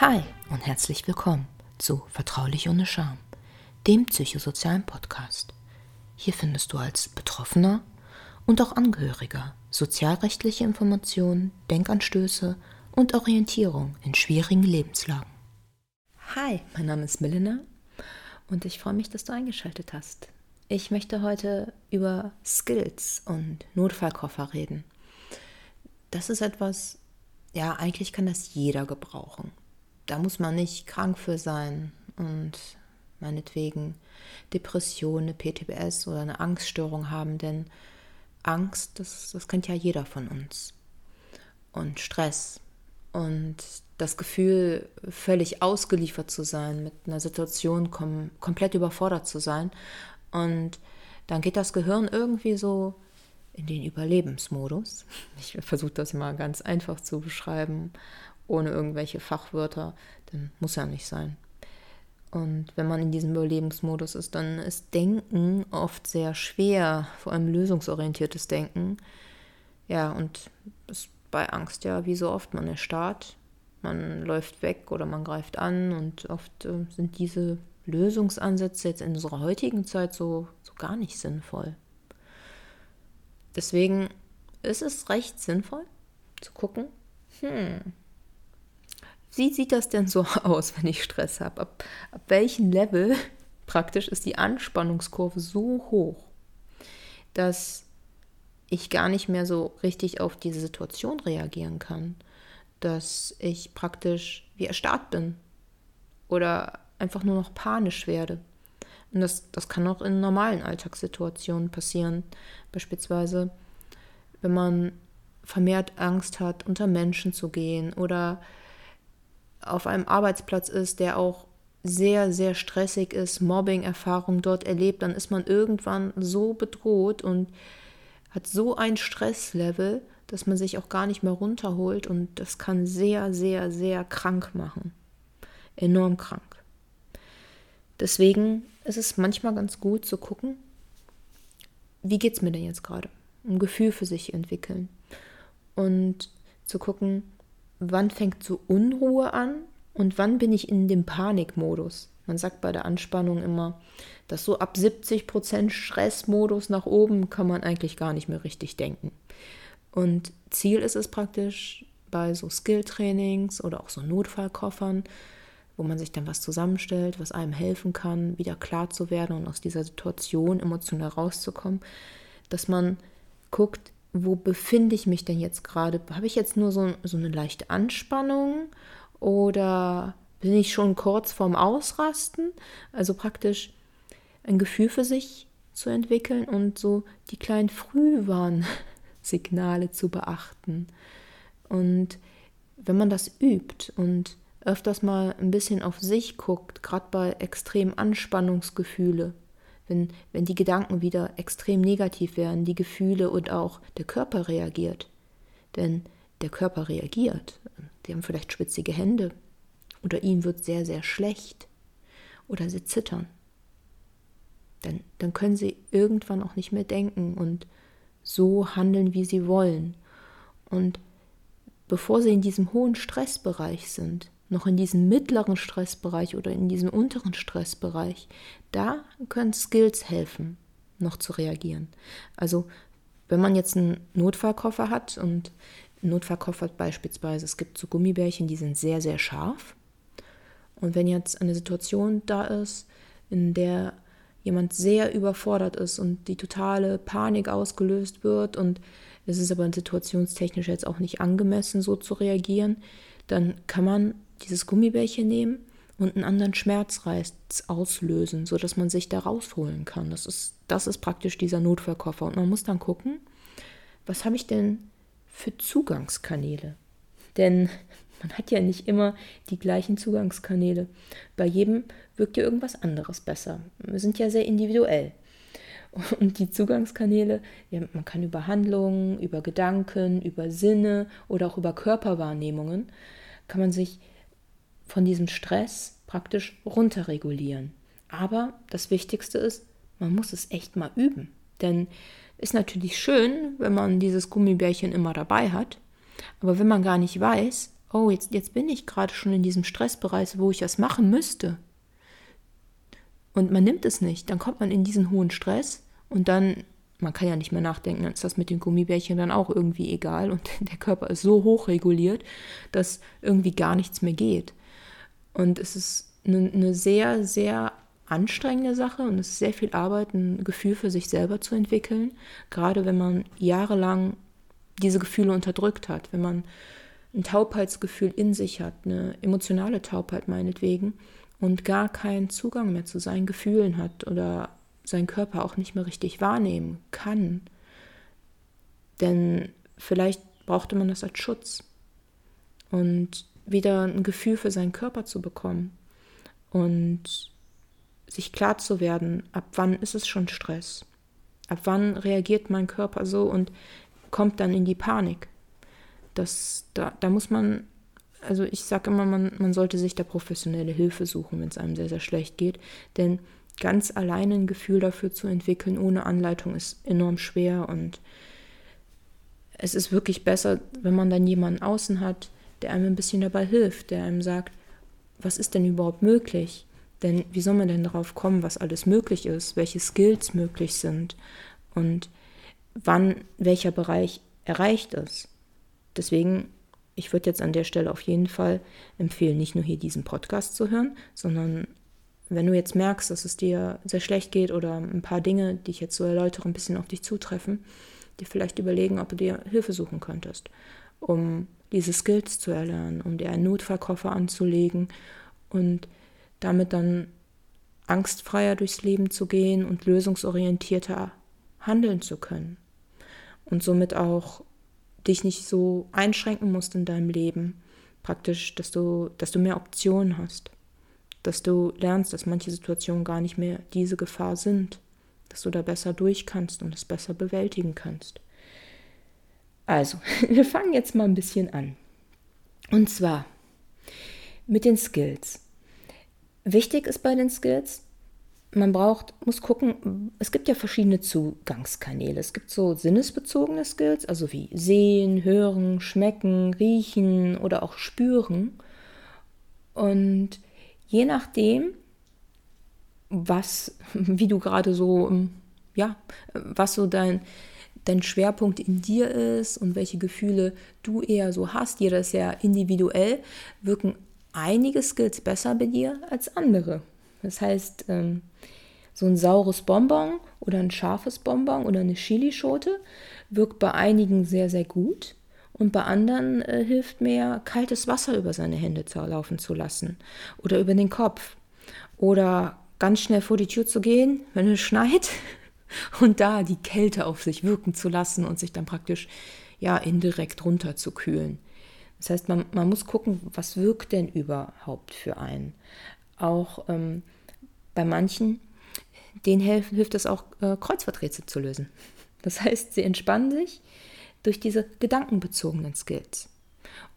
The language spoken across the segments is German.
Hi und herzlich willkommen zu Vertraulich ohne Scham, dem psychosozialen Podcast. Hier findest du als Betroffener und auch Angehöriger sozialrechtliche Informationen, Denkanstöße und Orientierung in schwierigen Lebenslagen. Hi, mein Name ist Milena und ich freue mich, dass du eingeschaltet hast. Ich möchte heute über Skills und Notfallkoffer reden. Das ist etwas, ja, eigentlich kann das jeder gebrauchen. Da muss man nicht krank für sein und meinetwegen Depression, eine PTBS oder eine Angststörung haben, denn Angst, das, das kennt ja jeder von uns. Und Stress und das Gefühl, völlig ausgeliefert zu sein, mit einer Situation kom komplett überfordert zu sein. Und dann geht das Gehirn irgendwie so in den Überlebensmodus. Ich versuche das mal ganz einfach zu beschreiben, ohne irgendwelche Fachwörter, denn muss ja nicht sein. Und wenn man in diesem Überlebensmodus ist, dann ist Denken oft sehr schwer, vor allem lösungsorientiertes Denken. Ja, und das bei Angst ja wie so oft, man erstarrt, man läuft weg oder man greift an und oft äh, sind diese Lösungsansätze jetzt in unserer heutigen Zeit so, so gar nicht sinnvoll. Deswegen ist es recht sinnvoll zu gucken, hm, wie sieht das denn so aus, wenn ich Stress habe? Ab, ab welchem Level praktisch ist die Anspannungskurve so hoch, dass ich gar nicht mehr so richtig auf diese Situation reagieren kann, dass ich praktisch wie erstarrt bin oder einfach nur noch panisch werde. Und das, das kann auch in normalen Alltagssituationen passieren. Beispielsweise, wenn man vermehrt Angst hat, unter Menschen zu gehen oder auf einem Arbeitsplatz ist, der auch sehr, sehr stressig ist, Mobbing-Erfahrung dort erlebt, dann ist man irgendwann so bedroht und hat so ein Stresslevel, dass man sich auch gar nicht mehr runterholt und das kann sehr, sehr, sehr krank machen. Enorm krank. Deswegen ist es manchmal ganz gut zu gucken, wie geht es mir denn jetzt gerade? Ein Gefühl für sich entwickeln und zu gucken, wann fängt so Unruhe an und wann bin ich in dem Panikmodus. Man sagt bei der Anspannung immer, dass so ab 70 Prozent Stressmodus nach oben kann man eigentlich gar nicht mehr richtig denken. Und Ziel ist es praktisch bei so Skilltrainings oder auch so Notfallkoffern, wo man sich dann was zusammenstellt, was einem helfen kann, wieder klar zu werden und aus dieser Situation emotional rauszukommen, dass man guckt, wo befinde ich mich denn jetzt gerade? Habe ich jetzt nur so, so eine leichte Anspannung oder bin ich schon kurz vorm Ausrasten? Also praktisch ein Gefühl für sich zu entwickeln und so die kleinen Frühwarnsignale zu beachten. Und wenn man das übt und öfters mal ein bisschen auf sich guckt, gerade bei extremen Anspannungsgefühle, wenn, wenn die Gedanken wieder extrem negativ werden, die Gefühle und auch der Körper reagiert. Denn der Körper reagiert. Die haben vielleicht schwitzige Hände oder ihnen wird sehr, sehr schlecht oder sie zittern. Dann, dann können sie irgendwann auch nicht mehr denken und so handeln, wie sie wollen. Und bevor sie in diesem hohen Stressbereich sind, noch in diesem mittleren Stressbereich oder in diesem unteren Stressbereich, da können Skills helfen, noch zu reagieren. Also wenn man jetzt einen Notfallkoffer hat und Notfallkoffer beispielsweise, es gibt so Gummibärchen, die sind sehr, sehr scharf. Und wenn jetzt eine Situation da ist, in der jemand sehr überfordert ist und die totale Panik ausgelöst wird und es ist aber situationstechnisch jetzt auch nicht angemessen, so zu reagieren, dann kann man dieses Gummibärchen nehmen und einen anderen Schmerzreiz auslösen, sodass man sich da rausholen kann. Das ist, das ist praktisch dieser Notfallkoffer. Und man muss dann gucken, was habe ich denn für Zugangskanäle? Denn man hat ja nicht immer die gleichen Zugangskanäle. Bei jedem wirkt ja irgendwas anderes besser. Wir sind ja sehr individuell. Und die Zugangskanäle, ja, man kann über Handlungen, über Gedanken, über Sinne oder auch über Körperwahrnehmungen, kann man sich von diesem Stress praktisch runterregulieren. Aber das Wichtigste ist, man muss es echt mal üben. Denn ist natürlich schön, wenn man dieses Gummibärchen immer dabei hat. Aber wenn man gar nicht weiß, oh, jetzt, jetzt bin ich gerade schon in diesem Stressbereich, wo ich das machen müsste. Und man nimmt es nicht. Dann kommt man in diesen hohen Stress und dann, man kann ja nicht mehr nachdenken, dann ist das mit den Gummibärchen dann auch irgendwie egal und der Körper ist so hoch reguliert, dass irgendwie gar nichts mehr geht. Und es ist eine, eine sehr, sehr anstrengende Sache und es ist sehr viel Arbeit, ein Gefühl für sich selber zu entwickeln, gerade wenn man jahrelang diese Gefühle unterdrückt hat, wenn man ein Taubheitsgefühl in sich hat, eine emotionale Taubheit meinetwegen und gar keinen Zugang mehr zu seinen Gefühlen hat oder seinen Körper auch nicht mehr richtig wahrnehmen kann. Denn vielleicht brauchte man das als Schutz und wieder ein Gefühl für seinen Körper zu bekommen und sich klar zu werden, ab wann ist es schon Stress? Ab wann reagiert mein Körper so und kommt dann in die Panik? Das, da, da muss man, also ich sage immer, man, man sollte sich da professionelle Hilfe suchen, wenn es einem sehr, sehr schlecht geht. Denn ganz alleine ein Gefühl dafür zu entwickeln, ohne Anleitung, ist enorm schwer und es ist wirklich besser, wenn man dann jemanden außen hat, der einem ein bisschen dabei hilft, der einem sagt, was ist denn überhaupt möglich? Denn wie soll man denn darauf kommen, was alles möglich ist, welche Skills möglich sind und wann welcher Bereich erreicht ist? Deswegen, ich würde jetzt an der Stelle auf jeden Fall empfehlen, nicht nur hier diesen Podcast zu hören, sondern wenn du jetzt merkst, dass es dir sehr schlecht geht oder ein paar Dinge, die ich jetzt so erläutere, ein bisschen auf dich zutreffen, dir vielleicht überlegen, ob du dir Hilfe suchen könntest, um diese Skills zu erlernen, um dir einen Notfallkoffer anzulegen und damit dann angstfreier durchs Leben zu gehen und lösungsorientierter handeln zu können. Und somit auch dich nicht so einschränken musst in deinem Leben. Praktisch, dass du, dass du mehr Optionen hast. Dass du lernst, dass manche Situationen gar nicht mehr diese Gefahr sind. Dass du da besser durch kannst und es besser bewältigen kannst. Also, wir fangen jetzt mal ein bisschen an. Und zwar mit den Skills. Wichtig ist bei den Skills, man braucht, muss gucken, es gibt ja verschiedene Zugangskanäle. Es gibt so sinnesbezogene Skills, also wie sehen, hören, schmecken, riechen oder auch spüren. Und je nachdem, was, wie du gerade so, ja, was so dein, dein Schwerpunkt in dir ist und welche Gefühle du eher so hast, jeder ist ja individuell, wirken einige Skills besser bei dir als andere. Das heißt, ähm, so ein saures Bonbon oder ein scharfes Bonbon oder eine Chilischote wirkt bei einigen sehr, sehr gut und bei anderen äh, hilft mehr, kaltes Wasser über seine Hände zu laufen zu lassen oder über den Kopf oder ganz schnell vor die Tür zu gehen, wenn es schneit und da die Kälte auf sich wirken zu lassen und sich dann praktisch ja indirekt runterzukühlen. Das heißt, man, man muss gucken, was wirkt denn überhaupt für einen. Auch ähm, bei manchen, denen hilft, hilft es auch, äh, Kreuzworträtsel zu lösen. Das heißt, sie entspannen sich durch diese gedankenbezogenen Skills.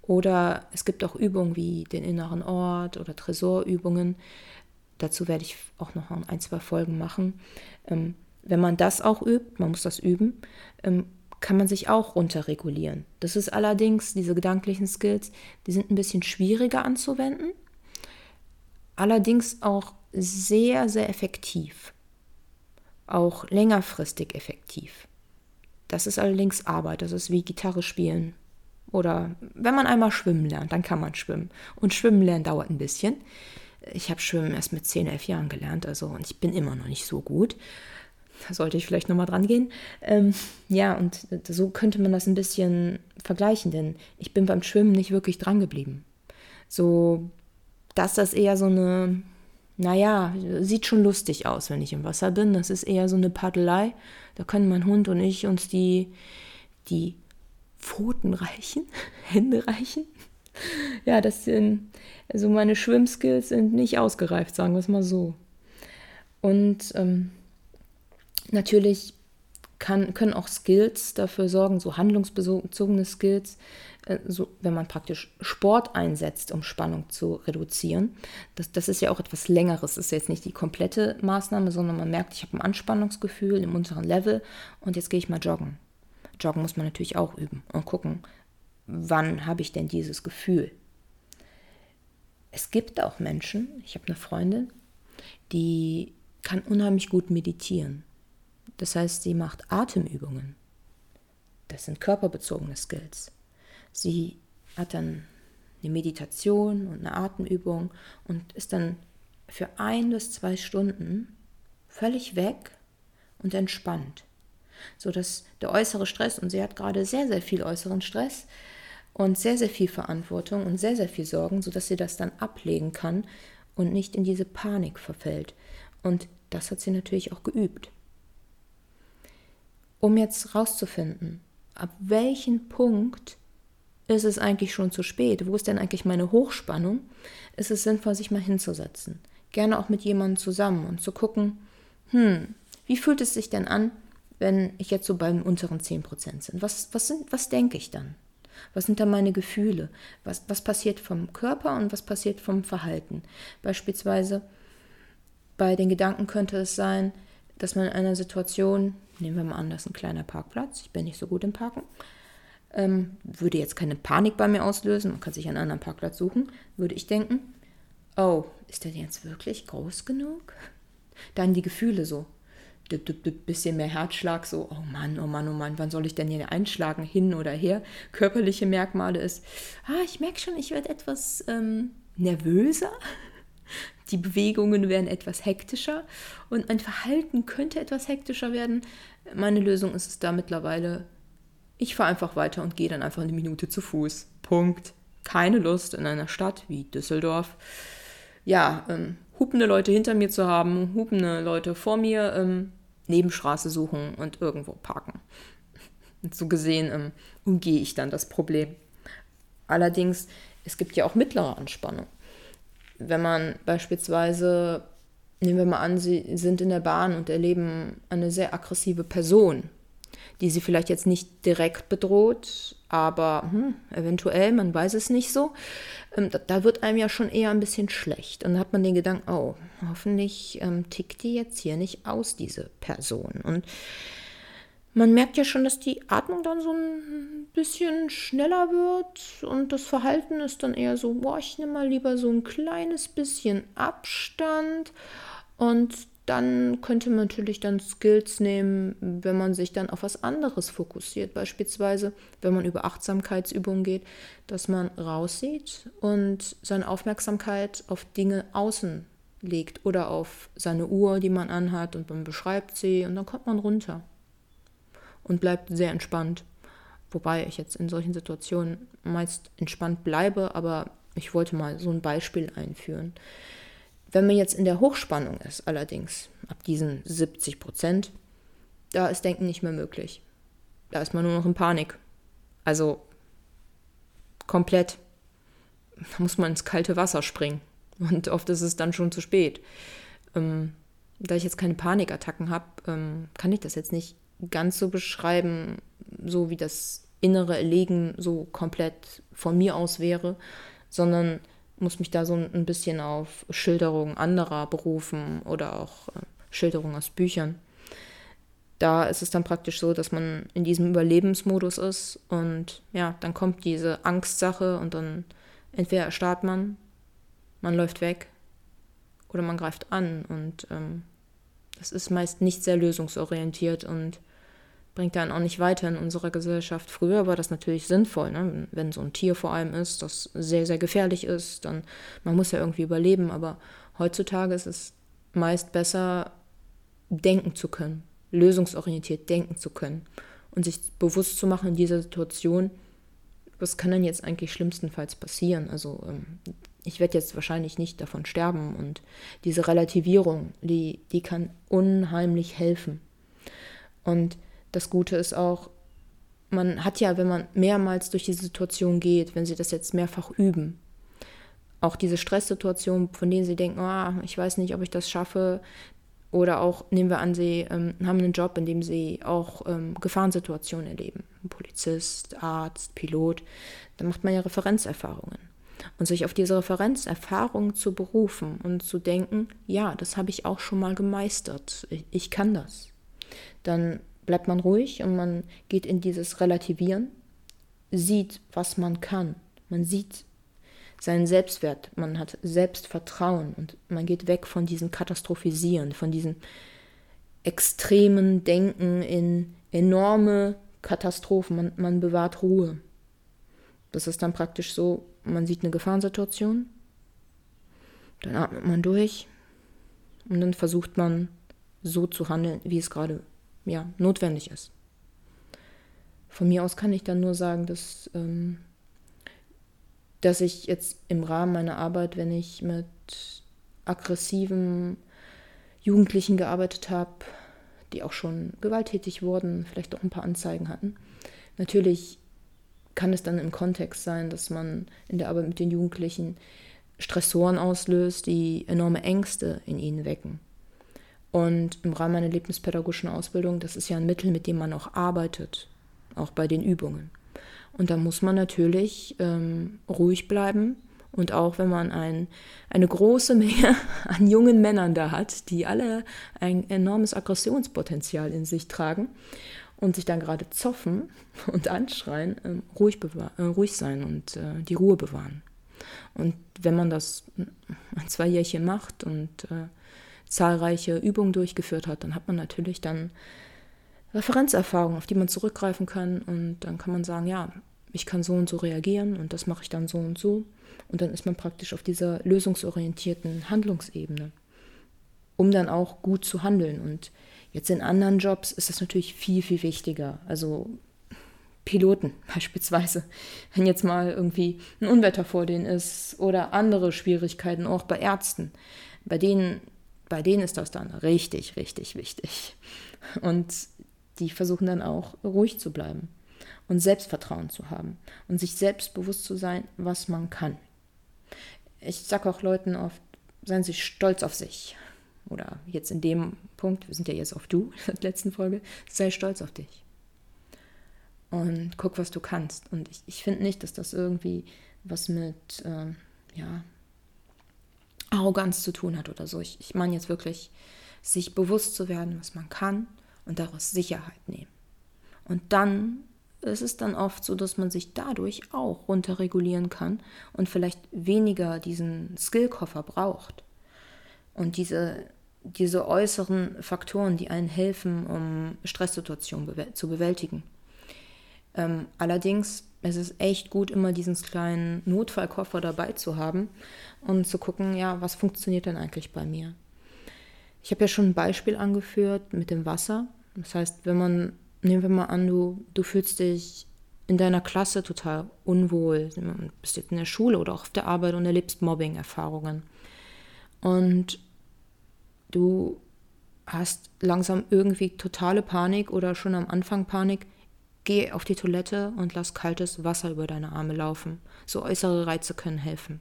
Oder es gibt auch Übungen wie den inneren Ort oder Tresorübungen. Dazu werde ich auch noch ein, zwei Folgen machen. Ähm, wenn man das auch übt, man muss das üben, ähm, kann man sich auch runterregulieren. Das ist allerdings, diese gedanklichen Skills, die sind ein bisschen schwieriger anzuwenden, allerdings auch sehr, sehr effektiv, auch längerfristig effektiv. Das ist allerdings Arbeit, das ist wie Gitarre spielen. Oder wenn man einmal schwimmen lernt, dann kann man schwimmen. Und schwimmen lernen dauert ein bisschen. Ich habe Schwimmen erst mit 10, 11 Jahren gelernt, also und ich bin immer noch nicht so gut. Da sollte ich vielleicht nochmal dran gehen. Ähm, ja, und so könnte man das ein bisschen vergleichen, denn ich bin beim Schwimmen nicht wirklich dran geblieben. So, dass das eher so eine, naja, sieht schon lustig aus, wenn ich im Wasser bin. Das ist eher so eine Paddelei. Da können mein Hund und ich uns die, die Pfoten reichen, Hände reichen. Ja, das sind, also meine Schwimmskills sind nicht ausgereift, sagen wir es mal so. Und ähm, Natürlich kann, können auch Skills dafür sorgen, so handlungsbezogene Skills, äh, so, wenn man praktisch Sport einsetzt, um Spannung zu reduzieren. Das, das ist ja auch etwas Längeres. Das ist jetzt nicht die komplette Maßnahme, sondern man merkt, ich habe ein Anspannungsgefühl im unteren Level und jetzt gehe ich mal joggen. Joggen muss man natürlich auch üben und gucken, wann habe ich denn dieses Gefühl? es gibt auch Menschen, ich habe eine Freundin, die kann unheimlich gut meditieren. Das heißt, sie macht Atemübungen. Das sind körperbezogene Skills. Sie hat dann eine Meditation und eine Atemübung und ist dann für ein bis zwei Stunden völlig weg und entspannt, sodass der äußere Stress, und sie hat gerade sehr, sehr viel äußeren Stress und sehr, sehr viel Verantwortung und sehr, sehr viel Sorgen, sodass sie das dann ablegen kann und nicht in diese Panik verfällt. Und das hat sie natürlich auch geübt. Um jetzt rauszufinden, ab welchem Punkt ist es eigentlich schon zu spät? Wo ist denn eigentlich meine Hochspannung? Ist es sinnvoll, sich mal hinzusetzen. Gerne auch mit jemandem zusammen und zu gucken, hm, wie fühlt es sich denn an, wenn ich jetzt so beim unteren 10% sind? Was, was, was denke ich dann? Was sind da meine Gefühle? Was, was passiert vom Körper und was passiert vom Verhalten? Beispielsweise bei den Gedanken könnte es sein, dass man in einer Situation, nehmen wir mal an, das ist ein kleiner Parkplatz, ich bin nicht so gut im Parken, ähm, würde jetzt keine Panik bei mir auslösen, man kann sich einen anderen Parkplatz suchen, würde ich denken, oh, ist der jetzt wirklich groß genug? Dann die Gefühle so, bisschen mehr Herzschlag, so, oh Mann, oh Mann, oh Mann, wann soll ich denn hier einschlagen, hin oder her? Körperliche Merkmale ist, ah, ich merke schon, ich werde etwas ähm, nervöser. Die Bewegungen werden etwas hektischer und mein Verhalten könnte etwas hektischer werden. Meine Lösung ist es da mittlerweile, ich fahre einfach weiter und gehe dann einfach eine Minute zu Fuß. Punkt. Keine Lust in einer Stadt wie Düsseldorf. Ja, ähm, hupende Leute hinter mir zu haben, hupende Leute vor mir, ähm, Nebenstraße suchen und irgendwo parken. Und so gesehen ähm, umgehe ich dann das Problem. Allerdings, es gibt ja auch mittlere Anspannung. Wenn man beispielsweise, nehmen wir mal an, Sie sind in der Bahn und erleben eine sehr aggressive Person, die sie vielleicht jetzt nicht direkt bedroht, aber hm, eventuell, man weiß es nicht so. Ähm, da, da, wird einem ja schon eher ein bisschen schlecht. Und dann hat man den Gedanken, oh, hoffentlich ähm, tickt die jetzt hier nicht aus, diese Person. Und man merkt ja schon, dass die Atmung dann so ein bisschen schneller wird und das Verhalten ist dann eher so, boah, ich nehme mal lieber so ein kleines bisschen Abstand und dann könnte man natürlich dann Skills nehmen, wenn man sich dann auf was anderes fokussiert. Beispielsweise, wenn man über Achtsamkeitsübungen geht, dass man raussieht und seine Aufmerksamkeit auf Dinge außen legt oder auf seine Uhr, die man anhat und man beschreibt sie und dann kommt man runter und bleibt sehr entspannt. Wobei ich jetzt in solchen Situationen meist entspannt bleibe, aber ich wollte mal so ein Beispiel einführen. Wenn man jetzt in der Hochspannung ist, allerdings, ab diesen 70 Prozent, da ist Denken nicht mehr möglich. Da ist man nur noch in Panik. Also komplett. Da muss man ins kalte Wasser springen. Und oft ist es dann schon zu spät. Ähm, da ich jetzt keine Panikattacken habe, ähm, kann ich das jetzt nicht ganz so beschreiben, so wie das innere Erlegen so komplett von mir aus wäre, sondern muss mich da so ein bisschen auf Schilderungen anderer berufen oder auch äh, Schilderungen aus Büchern. Da ist es dann praktisch so, dass man in diesem Überlebensmodus ist und ja, dann kommt diese Angstsache und dann entweder erstarrt man, man läuft weg oder man greift an und ähm, das ist meist nicht sehr lösungsorientiert und bringt dann auch nicht weiter in unserer Gesellschaft. Früher war das natürlich sinnvoll, ne? wenn so ein Tier vor allem ist, das sehr, sehr gefährlich ist, dann man muss ja irgendwie überleben, aber heutzutage ist es meist besser, denken zu können, lösungsorientiert denken zu können und sich bewusst zu machen in dieser Situation, was kann denn jetzt eigentlich schlimmstenfalls passieren? Also ähm, ich werde jetzt wahrscheinlich nicht davon sterben und diese Relativierung, die, die kann unheimlich helfen. Und das Gute ist auch, man hat ja, wenn man mehrmals durch diese Situation geht, wenn sie das jetzt mehrfach üben, auch diese Stresssituation, von denen sie denken, oh, ich weiß nicht, ob ich das schaffe, oder auch nehmen wir an, sie ähm, haben einen Job, in dem sie auch ähm, Gefahrensituationen erleben. Polizist, Arzt, Pilot. Da macht man ja Referenzerfahrungen. Und sich auf diese Referenzerfahrungen zu berufen und zu denken, ja, das habe ich auch schon mal gemeistert. Ich, ich kann das. Dann bleibt man ruhig und man geht in dieses Relativieren, sieht, was man kann. Man sieht seinen Selbstwert, man hat Selbstvertrauen und man geht weg von diesem Katastrophisieren, von diesem extremen Denken in enorme Katastrophen. Man, man bewahrt Ruhe. Das ist dann praktisch so, man sieht eine Gefahrensituation, dann atmet man durch und dann versucht man so zu handeln, wie es gerade ja, notwendig ist. Von mir aus kann ich dann nur sagen, dass ähm, dass ich jetzt im Rahmen meiner Arbeit, wenn ich mit aggressiven Jugendlichen gearbeitet habe, die auch schon gewalttätig wurden, vielleicht auch ein paar Anzeigen hatten, natürlich kann es dann im Kontext sein, dass man in der Arbeit mit den Jugendlichen Stressoren auslöst, die enorme Ängste in ihnen wecken. Und im Rahmen meiner lebenspädagogischen Ausbildung, das ist ja ein Mittel, mit dem man auch arbeitet, auch bei den Übungen. Und da muss man natürlich ähm, ruhig bleiben. Und auch wenn man ein, eine große Menge an jungen Männern da hat, die alle ein enormes Aggressionspotenzial in sich tragen und sich dann gerade zoffen und anschreien, ähm, ruhig, äh, ruhig sein und äh, die Ruhe bewahren. Und wenn man das ein, zwei Jährchen macht und äh, zahlreiche Übungen durchgeführt hat, dann hat man natürlich dann Referenzerfahrungen, auf die man zurückgreifen kann. Und dann kann man sagen, ja, ich kann so und so reagieren und das mache ich dann so und so. Und dann ist man praktisch auf dieser lösungsorientierten Handlungsebene, um dann auch gut zu handeln. Und jetzt in anderen Jobs ist das natürlich viel, viel wichtiger. Also Piloten beispielsweise, wenn jetzt mal irgendwie ein Unwetter vor denen ist oder andere Schwierigkeiten, auch bei Ärzten, bei denen, bei denen ist das dann richtig, richtig wichtig. Und die versuchen dann auch ruhig zu bleiben und Selbstvertrauen zu haben und sich selbstbewusst zu sein, was man kann. Ich sage auch Leuten oft, seien Sie stolz auf sich. Oder jetzt in dem Punkt, wir sind ja jetzt auf du, in der letzten Folge, sei stolz auf dich. Und guck, was du kannst. Und ich, ich finde nicht, dass das irgendwie was mit, ähm, ja, Arroganz zu tun hat oder so. Ich, ich meine jetzt wirklich, sich bewusst zu werden, was man kann und daraus Sicherheit nehmen. Und dann ist es dann oft so, dass man sich dadurch auch runterregulieren kann und vielleicht weniger diesen Skillkoffer braucht. Und diese, diese äußeren Faktoren, die einen helfen, um Stresssituationen zu bewältigen. Ähm, allerdings es ist echt gut, immer diesen kleinen Notfallkoffer dabei zu haben und zu gucken, ja, was funktioniert denn eigentlich bei mir? Ich habe ja schon ein Beispiel angeführt mit dem Wasser. Das heißt, wenn man, nehmen wir mal an, du, du fühlst dich in deiner Klasse total unwohl, bist jetzt in der Schule oder auch auf der Arbeit und erlebst Mobbing-Erfahrungen. Und du hast langsam irgendwie totale Panik oder schon am Anfang Panik, geh auf die Toilette und lass kaltes Wasser über deine Arme laufen. So äußere Reize können helfen.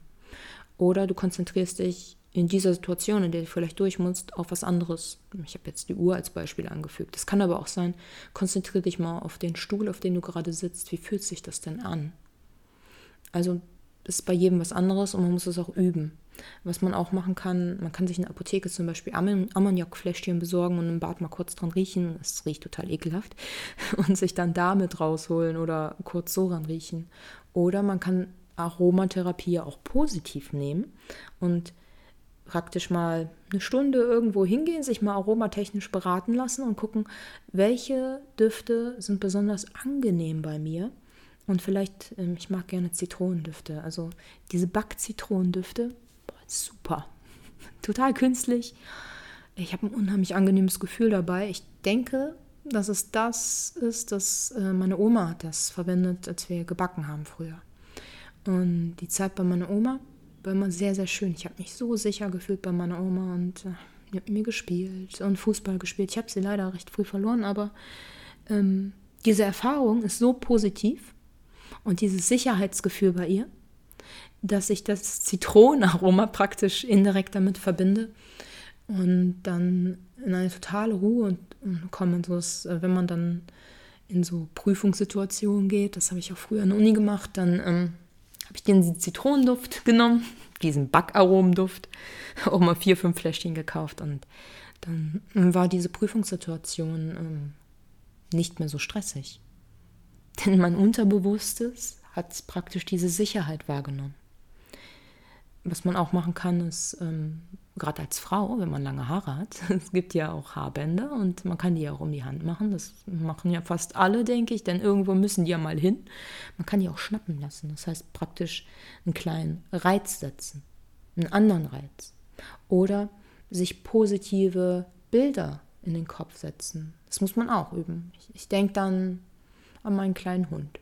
Oder du konzentrierst dich in dieser Situation, in der du vielleicht durch musst, auf was anderes. Ich habe jetzt die Uhr als Beispiel angefügt. Es kann aber auch sein, konzentriere dich mal auf den Stuhl, auf dem du gerade sitzt. Wie fühlt sich das denn an? Also ist bei jedem was anderes und man muss es auch üben. Was man auch machen kann, man kann sich in der Apotheke zum Beispiel Ammoniakfläschchen besorgen und im Bad mal kurz dran riechen. Es riecht total ekelhaft. Und sich dann damit rausholen oder kurz so ran riechen. Oder man kann Aromatherapie auch positiv nehmen und praktisch mal eine Stunde irgendwo hingehen, sich mal aromatechnisch beraten lassen und gucken, welche Düfte sind besonders angenehm bei mir. Und vielleicht, ähm, ich mag gerne Zitronendüfte. Also diese Backzitronendüfte, super. Total künstlich. Ich habe ein unheimlich angenehmes Gefühl dabei. Ich denke, dass es das ist, dass äh, meine Oma das verwendet, als wir gebacken haben früher. Und die Zeit bei meiner Oma, war immer sehr, sehr schön. Ich habe mich so sicher gefühlt bei meiner Oma und äh, mit mir gespielt und Fußball gespielt. Ich habe sie leider recht früh verloren, aber ähm, diese Erfahrung ist so positiv und dieses Sicherheitsgefühl bei ihr, dass ich das Zitronenaroma praktisch indirekt damit verbinde und dann in eine totale Ruhe und, und komme. So ist, äh, wenn man dann in so Prüfungssituationen geht, das habe ich auch früher in der Uni gemacht, dann ähm, habe ich den Zitronenduft genommen, diesen Backaromenduft, auch mal vier, fünf Fläschchen gekauft und dann war diese Prüfungssituation ähm, nicht mehr so stressig. Denn mein Unterbewusstes hat praktisch diese Sicherheit wahrgenommen. Was man auch machen kann, ist, ähm, gerade als Frau, wenn man lange Haare hat, es gibt ja auch Haarbänder und man kann die auch um die Hand machen. Das machen ja fast alle, denke ich, denn irgendwo müssen die ja mal hin. Man kann die auch schnappen lassen. Das heißt praktisch einen kleinen Reiz setzen, einen anderen Reiz. Oder sich positive Bilder in den Kopf setzen. Das muss man auch üben. Ich, ich denke dann an meinen kleinen Hund.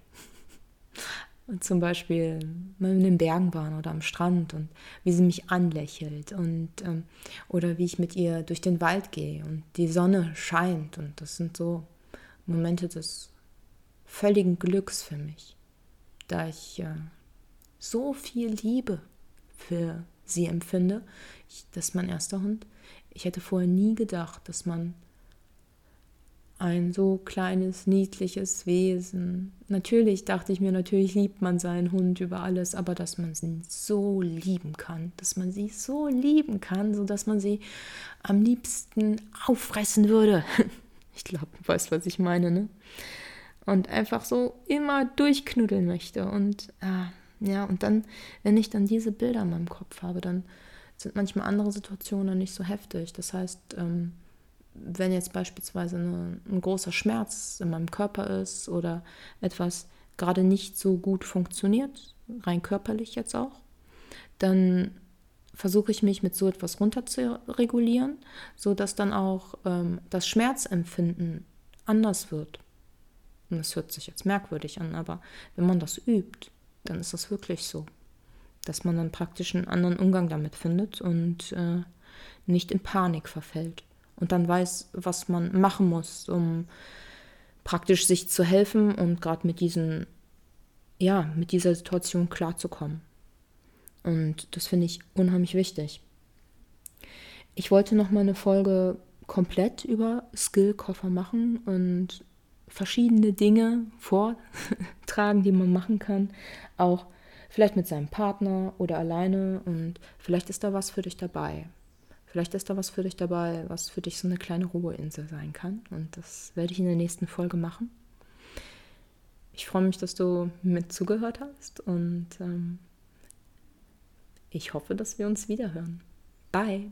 Zum Beispiel, wir in den Bergen waren oder am Strand und wie sie mich anlächelt und ähm, oder wie ich mit ihr durch den Wald gehe und die Sonne scheint und das sind so Momente des völligen Glücks für mich, da ich äh, so viel Liebe für sie empfinde. Ich, das ist mein erster Hund. Ich hätte vorher nie gedacht, dass man ein so kleines, niedliches Wesen. Natürlich dachte ich mir, natürlich liebt man seinen Hund über alles, aber dass man sie so lieben kann, dass man sie so lieben kann, sodass man sie am liebsten auffressen würde. Ich glaube, du weißt, was ich meine, ne? Und einfach so immer durchknuddeln möchte. Und ah, ja, und dann, wenn ich dann diese Bilder in meinem Kopf habe, dann sind manchmal andere Situationen nicht so heftig. Das heißt, ähm, wenn jetzt beispielsweise eine, ein großer Schmerz in meinem Körper ist oder etwas gerade nicht so gut funktioniert, rein körperlich jetzt auch, dann versuche ich mich mit so etwas runter zu regulieren, sodass dann auch ähm, das Schmerzempfinden anders wird. Und das hört sich jetzt merkwürdig an, aber wenn man das übt, dann ist das wirklich so, dass man dann praktisch einen anderen Umgang damit findet und äh, nicht in Panik verfällt und dann weiß, was man machen muss, um praktisch sich zu helfen und gerade mit diesen, ja, mit dieser Situation klarzukommen. Und das finde ich unheimlich wichtig. Ich wollte noch mal eine Folge komplett über Skillkoffer machen und verschiedene Dinge vortragen, die man machen kann. Auch vielleicht mit seinem Partner oder alleine. Und vielleicht ist da was für dich dabei. Vielleicht ist da was für dich dabei, was für dich so eine kleine Ruheinsel sein kann. Und das werde ich in der nächsten Folge machen. Ich freue mich, dass du mit zugehört hast und ähm, ich hoffe, dass wir uns wiederhören. Bye!